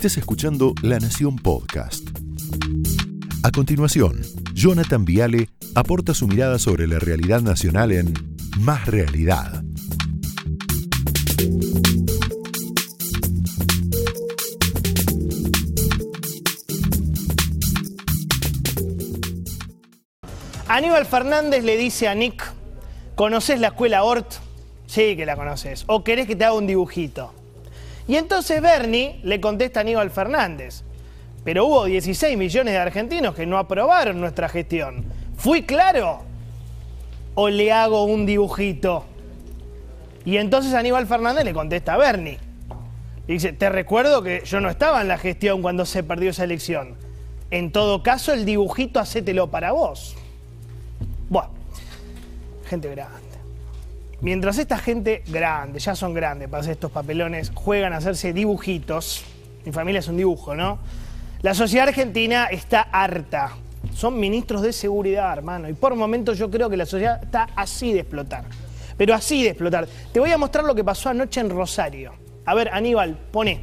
Estés escuchando La Nación Podcast. A continuación, Jonathan Viale aporta su mirada sobre la realidad nacional en Más Realidad. Aníbal Fernández le dice a Nick, ¿conoces la escuela Ort? Sí que la conoces. ¿O querés que te haga un dibujito? Y entonces Bernie le contesta a Aníbal Fernández, pero hubo 16 millones de argentinos que no aprobaron nuestra gestión. ¿Fui claro? ¿O le hago un dibujito? Y entonces Aníbal Fernández le contesta a Bernie. Y dice, te recuerdo que yo no estaba en la gestión cuando se perdió esa elección. En todo caso, el dibujito hacételo para vos. Bueno, gente grande. Mientras esta gente grande, ya son grandes para hacer estos papelones, juegan a hacerse dibujitos, mi familia es un dibujo, ¿no? La sociedad argentina está harta. Son ministros de seguridad, hermano. Y por momentos yo creo que la sociedad está así de explotar. Pero así de explotar. Te voy a mostrar lo que pasó anoche en Rosario. A ver, Aníbal, pone.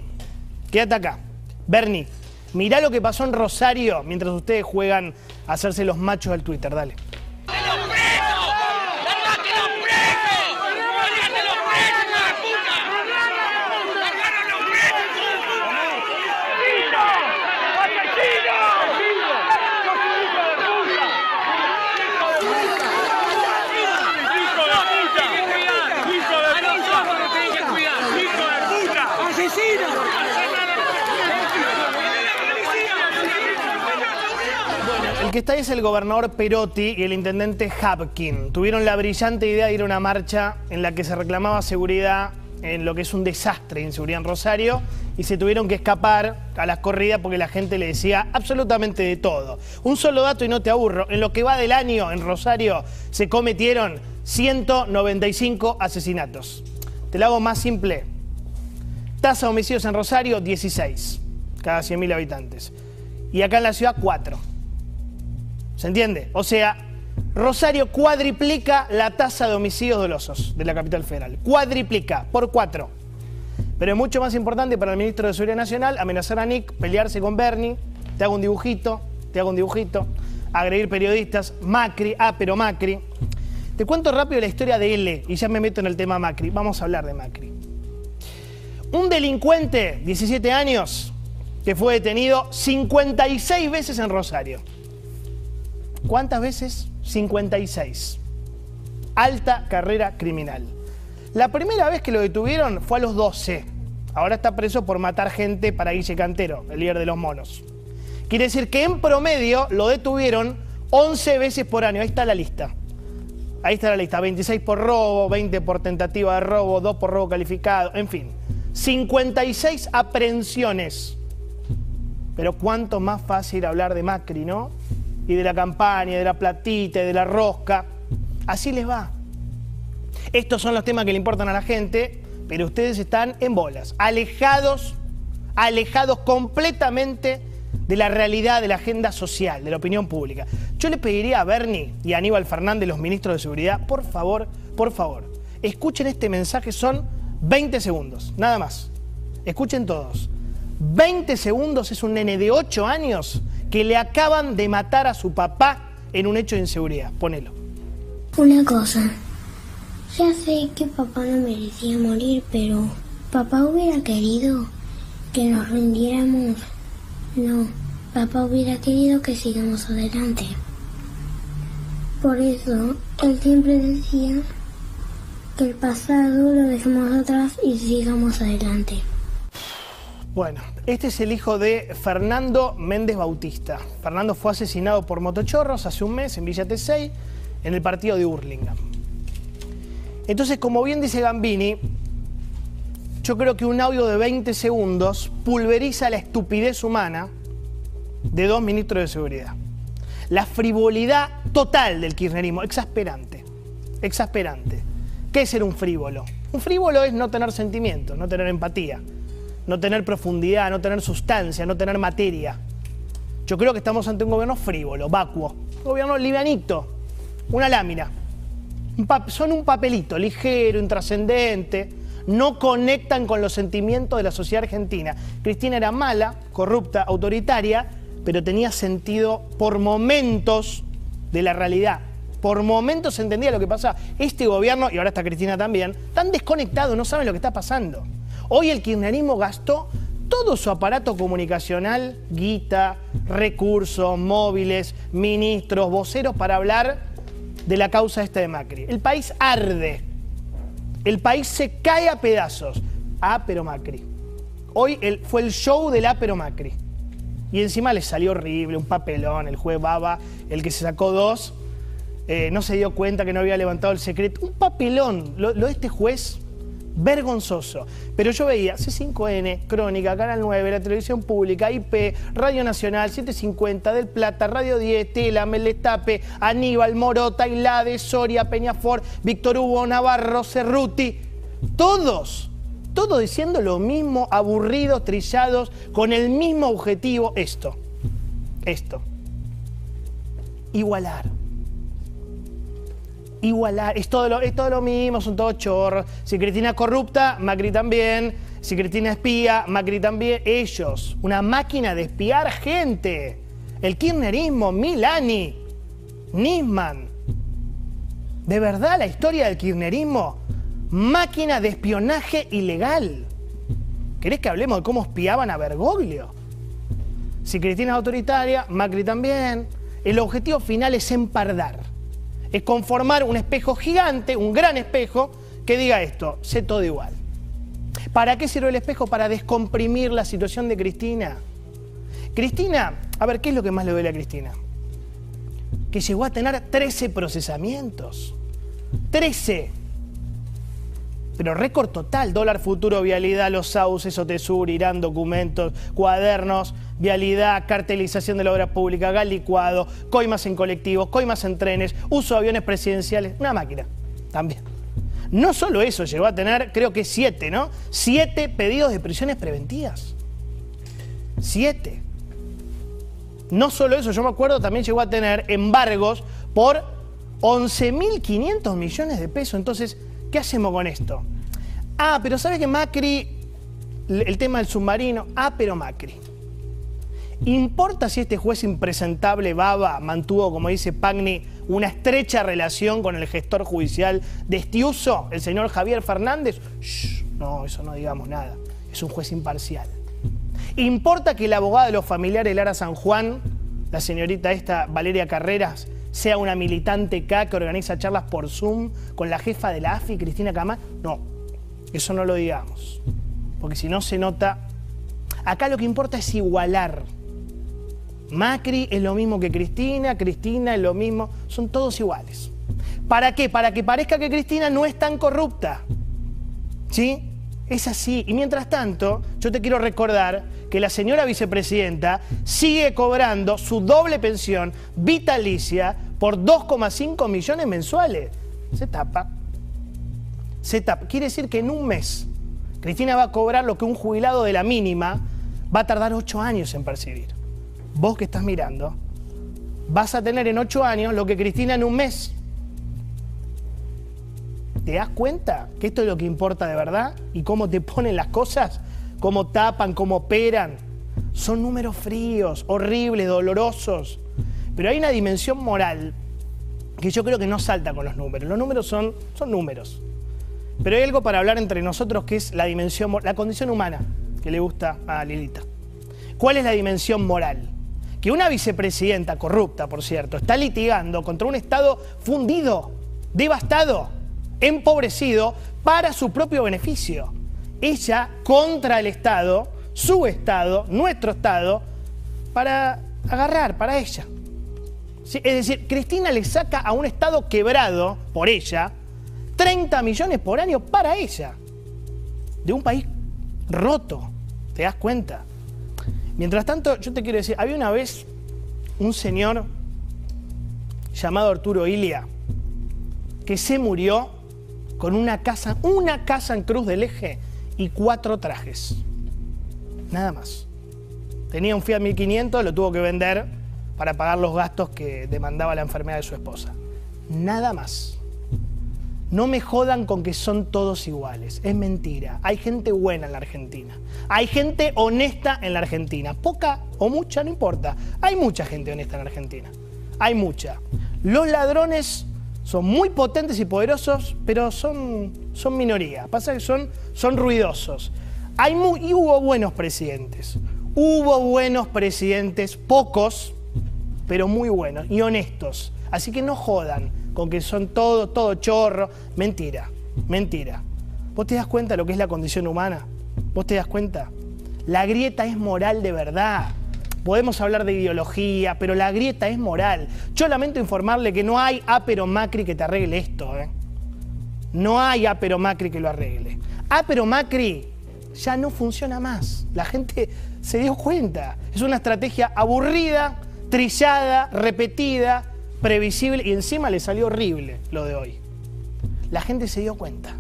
Quédate acá. Bernie, mirá lo que pasó en Rosario mientras ustedes juegan a hacerse los machos del Twitter. Dale. Que está es el gobernador Perotti y el intendente Hapkin. Tuvieron la brillante idea de ir a una marcha en la que se reclamaba seguridad en lo que es un desastre de inseguridad en Rosario y se tuvieron que escapar a las corridas porque la gente le decía absolutamente de todo. Un solo dato y no te aburro, en lo que va del año en Rosario se cometieron 195 asesinatos. Te lo hago más simple. Tasa de homicidios en Rosario, 16, cada 100.000 habitantes. Y acá en la ciudad, 4. ¿Se entiende? O sea, Rosario cuadriplica la tasa de homicidios dolosos de la capital federal. Cuadriplica, por cuatro. Pero es mucho más importante para el ministro de Seguridad Nacional amenazar a Nick, pelearse con Bernie, te hago un dibujito, te hago un dibujito, agredir periodistas, Macri, ah, pero Macri. Te cuento rápido la historia de L y ya me meto en el tema Macri. Vamos a hablar de Macri. Un delincuente, 17 años, que fue detenido 56 veces en Rosario. ¿Cuántas veces? 56. Alta carrera criminal. La primera vez que lo detuvieron fue a los 12. Ahora está preso por matar gente para Guille Cantero, el líder de los monos. Quiere decir que en promedio lo detuvieron 11 veces por año. Ahí está la lista. Ahí está la lista. 26 por robo, 20 por tentativa de robo, 2 por robo calificado, en fin. 56 aprehensiones. Pero cuánto más fácil hablar de Macri, ¿no? Y de la campaña, de la platita, y de la rosca. Así les va. Estos son los temas que le importan a la gente, pero ustedes están en bolas, alejados, alejados completamente de la realidad de la agenda social, de la opinión pública. Yo le pediría a Bernie y a Aníbal Fernández, los ministros de Seguridad, por favor, por favor, escuchen este mensaje, son 20 segundos, nada más. Escuchen todos. 20 segundos es un nene de 8 años que le acaban de matar a su papá en un hecho de inseguridad. Ponelo. Una cosa. Ya sé que papá no merecía morir, pero papá hubiera querido que nos rindiéramos. No, papá hubiera querido que sigamos adelante. Por eso, él siempre decía que el pasado lo dejemos atrás y sigamos adelante. Bueno, este es el hijo de Fernando Méndez Bautista. Fernando fue asesinado por motochorros hace un mes en Villa Tesey, en el partido de Hurlingham. Entonces, como bien dice Gambini, yo creo que un audio de 20 segundos pulveriza la estupidez humana de dos ministros de seguridad. La frivolidad total del kirchnerismo, exasperante, exasperante. ¿Qué es ser un frívolo? Un frívolo es no tener sentimientos, no tener empatía no tener profundidad, no tener sustancia, no tener materia. Yo creo que estamos ante un gobierno frívolo, vacuo, un gobierno livianito, una lámina. son un papelito ligero, intrascendente, no conectan con los sentimientos de la sociedad argentina. Cristina era mala, corrupta, autoritaria, pero tenía sentido por momentos de la realidad. Por momentos entendía lo que pasaba. Este gobierno, y ahora está Cristina también, tan desconectado, no saben lo que está pasando. Hoy el kirchnerismo gastó todo su aparato comunicacional, guita, recursos, móviles, ministros, voceros para hablar de la causa esta de Macri. El país arde. El país se cae a pedazos. Ah, pero Macri. Hoy fue el show del Apero Macri. Y encima le salió horrible, un papelón. El juez Baba, el que se sacó dos, eh, no se dio cuenta que no había levantado el secreto. Un papelón. Lo, lo de este juez vergonzoso. Pero yo veía C5N, Crónica, Canal 9, la televisión pública, IP, Radio Nacional, 750, Del Plata, Radio 10, Tela, Melestape, Aníbal, Moro, Tailade, Soria, Peñafor, Víctor Hugo, Navarro, Cerruti. Todos, todos diciendo lo mismo, aburridos, trillados, con el mismo objetivo. Esto, esto. Igualar igualar. Es todo, lo, es todo lo mismo, son todos chorros. Si Cristina es corrupta, Macri también. Si Cristina espía, Macri también. Ellos, una máquina de espiar gente. El kirchnerismo, Milani, Nisman. De verdad, la historia del kirchnerismo, máquina de espionaje ilegal. ¿Querés que hablemos de cómo espiaban a Bergoglio? Si Cristina es autoritaria, Macri también. El objetivo final es empardar es conformar un espejo gigante, un gran espejo, que diga esto, sé todo igual. ¿Para qué sirve el espejo? Para descomprimir la situación de Cristina. Cristina, a ver, ¿qué es lo que más le duele a Cristina? Que llegó a tener 13 procesamientos. 13 pero récord total, dólar futuro, vialidad, los sauces, OTESUR, Irán, documentos, cuadernos, vialidad, cartelización de la obra pública, gal licuado, coimas en colectivos, coimas en trenes, uso de aviones presidenciales, una máquina también. No solo eso, llegó a tener, creo que siete, ¿no? Siete pedidos de prisiones preventivas. Siete. No solo eso, yo me acuerdo, también llegó a tener embargos por 11.500 millones de pesos. Entonces, ¿Qué hacemos con esto? Ah, pero ¿sabe que Macri, el tema del submarino? Ah, pero Macri. ¿Importa si este juez impresentable Baba mantuvo, como dice Pagni, una estrecha relación con el gestor judicial de Estiuso, el señor Javier Fernández? no, eso no digamos nada. Es un juez imparcial. ¿Importa que la abogada de los familiares Lara San Juan, la señorita esta Valeria Carreras, sea una militante K que organiza charlas por Zoom con la jefa de la AFI, Cristina Cama. No, eso no lo digamos. Porque si no se nota. Acá lo que importa es igualar. Macri es lo mismo que Cristina, Cristina es lo mismo, son todos iguales. ¿Para qué? Para que parezca que Cristina no es tan corrupta. ¿Sí? Es así. Y mientras tanto, yo te quiero recordar que la señora vicepresidenta sigue cobrando su doble pensión vitalicia por 2,5 millones mensuales. Se tapa. Se tapa. Quiere decir que en un mes Cristina va a cobrar lo que un jubilado de la mínima va a tardar 8 años en percibir. Vos que estás mirando, vas a tener en 8 años lo que Cristina en un mes. ¿Te das cuenta que esto es lo que importa de verdad? ¿Y cómo te ponen las cosas? ¿Cómo tapan? ¿Cómo operan? Son números fríos, horribles, dolorosos. Pero hay una dimensión moral que yo creo que no salta con los números. Los números son, son números. Pero hay algo para hablar entre nosotros que es la dimensión, la condición humana que le gusta a Lilita. ¿Cuál es la dimensión moral? Que una vicepresidenta corrupta, por cierto, está litigando contra un Estado fundido, devastado, empobrecido para su propio beneficio. Ella contra el Estado, su Estado, nuestro Estado, para agarrar, para ella. Es decir, Cristina le saca a un Estado quebrado por ella 30 millones por año para ella. De un país roto, ¿te das cuenta? Mientras tanto, yo te quiero decir, había una vez un señor llamado Arturo Ilia que se murió con una casa, una casa en Cruz del Eje y cuatro trajes. Nada más. Tenía un Fiat 1500, lo tuvo que vender para pagar los gastos que demandaba la enfermedad de su esposa. Nada más. No me jodan con que son todos iguales. Es mentira. Hay gente buena en la Argentina. Hay gente honesta en la Argentina. Poca o mucha, no importa. Hay mucha gente honesta en la Argentina. Hay mucha. Los ladrones son muy potentes y poderosos, pero son, son minoría. Pasa que son, son ruidosos. Hay y hubo buenos presidentes. Hubo buenos presidentes, pocos, pero muy buenos y honestos. Así que no jodan con que son todo, todo chorro. Mentira, mentira. ¿Vos te das cuenta de lo que es la condición humana? ¿Vos te das cuenta? La grieta es moral de verdad. Podemos hablar de ideología, pero la grieta es moral. Yo lamento informarle que no hay Apero Macri que te arregle esto. ¿eh? No hay Apero Macri que lo arregle. Apero Macri ya no funciona más. La gente se dio cuenta. Es una estrategia aburrida, trillada, repetida, previsible y encima le salió horrible lo de hoy. La gente se dio cuenta.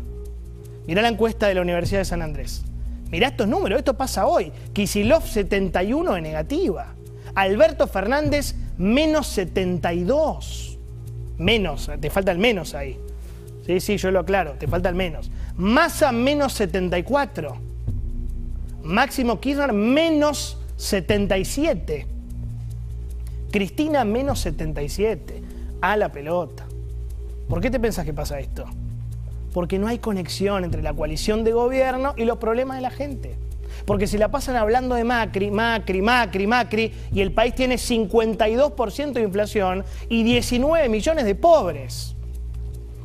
Mirá la encuesta de la Universidad de San Andrés. Mirá estos números, esto pasa hoy. Kisilov 71 de negativa. Alberto Fernández menos 72. Menos, te falta el menos ahí. Sí, sí, yo lo aclaro, te falta el menos. Massa menos 74. Máximo Kirchner menos 77. Cristina menos 77. A la pelota. ¿Por qué te pensás que pasa esto? Porque no hay conexión entre la coalición de gobierno y los problemas de la gente. Porque si la pasan hablando de Macri, Macri, Macri, Macri, y el país tiene 52% de inflación y 19 millones de pobres.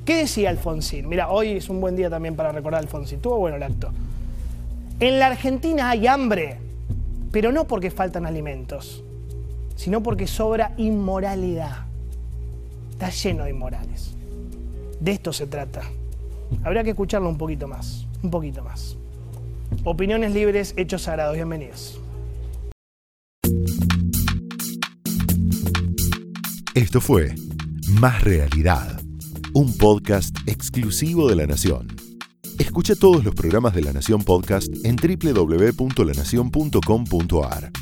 ¿Qué decía Alfonsín? Mira, hoy es un buen día también para recordar a Alfonsín. Tuvo bueno el acto. En la Argentina hay hambre, pero no porque faltan alimentos sino porque sobra inmoralidad. Está lleno de inmorales. De esto se trata. Habría que escucharlo un poquito más, un poquito más. Opiniones libres, hechos sagrados. Bienvenidos. Esto fue Más Realidad, un podcast exclusivo de La Nación. Escucha todos los programas de La Nación Podcast en www.lanacion.com.ar.